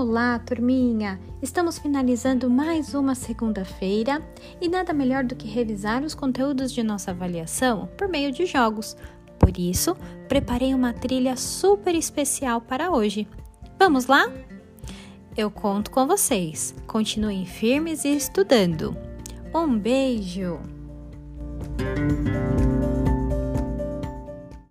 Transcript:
Olá, turminha! Estamos finalizando mais uma segunda-feira e nada melhor do que revisar os conteúdos de nossa avaliação por meio de jogos. Por isso, preparei uma trilha super especial para hoje. Vamos lá? Eu conto com vocês. Continuem firmes e estudando. Um beijo!